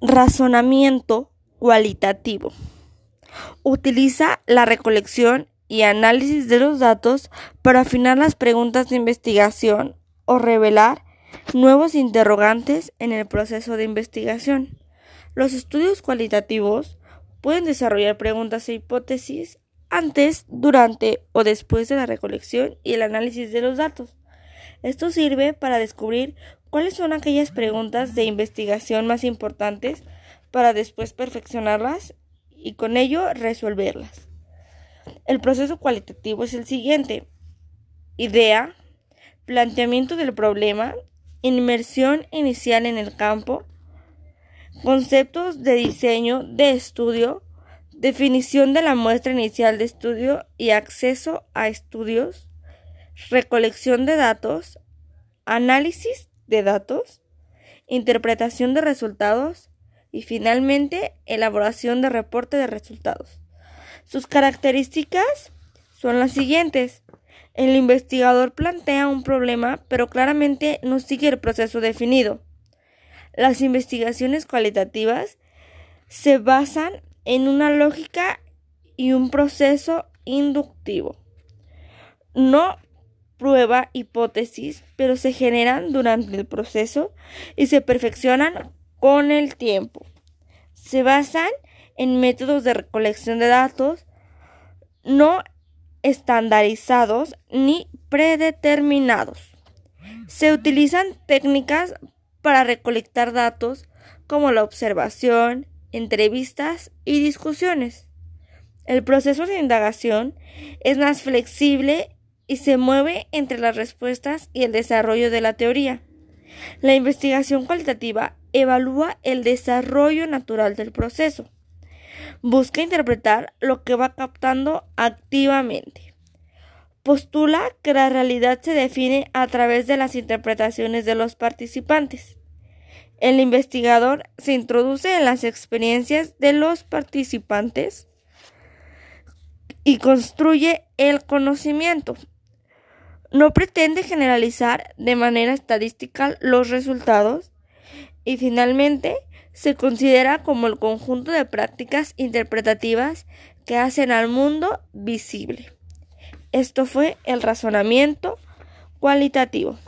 Razonamiento cualitativo. Utiliza la recolección y análisis de los datos para afinar las preguntas de investigación o revelar nuevos interrogantes en el proceso de investigación. Los estudios cualitativos pueden desarrollar preguntas e hipótesis antes, durante o después de la recolección y el análisis de los datos. Esto sirve para descubrir cuáles son aquellas preguntas de investigación más importantes para después perfeccionarlas y con ello resolverlas. El proceso cualitativo es el siguiente. Idea, planteamiento del problema, inmersión inicial en el campo, conceptos de diseño de estudio, definición de la muestra inicial de estudio y acceso a estudios, recolección de datos, análisis de datos, interpretación de resultados y finalmente elaboración de reporte de resultados. Sus características son las siguientes. El investigador plantea un problema, pero claramente no sigue el proceso definido. Las investigaciones cualitativas se basan en una lógica y un proceso inductivo. No prueba hipótesis, pero se generan durante el proceso y se perfeccionan con el tiempo. Se basan en métodos de recolección de datos no estandarizados ni predeterminados. Se utilizan técnicas para recolectar datos como la observación, entrevistas y discusiones. El proceso de indagación es más flexible y se mueve entre las respuestas y el desarrollo de la teoría. La investigación cualitativa evalúa el desarrollo natural del proceso busca interpretar lo que va captando activamente. Postula que la realidad se define a través de las interpretaciones de los participantes. El investigador se introduce en las experiencias de los participantes y construye el conocimiento. No pretende generalizar de manera estadística los resultados y finalmente se considera como el conjunto de prácticas interpretativas que hacen al mundo visible. Esto fue el razonamiento cualitativo.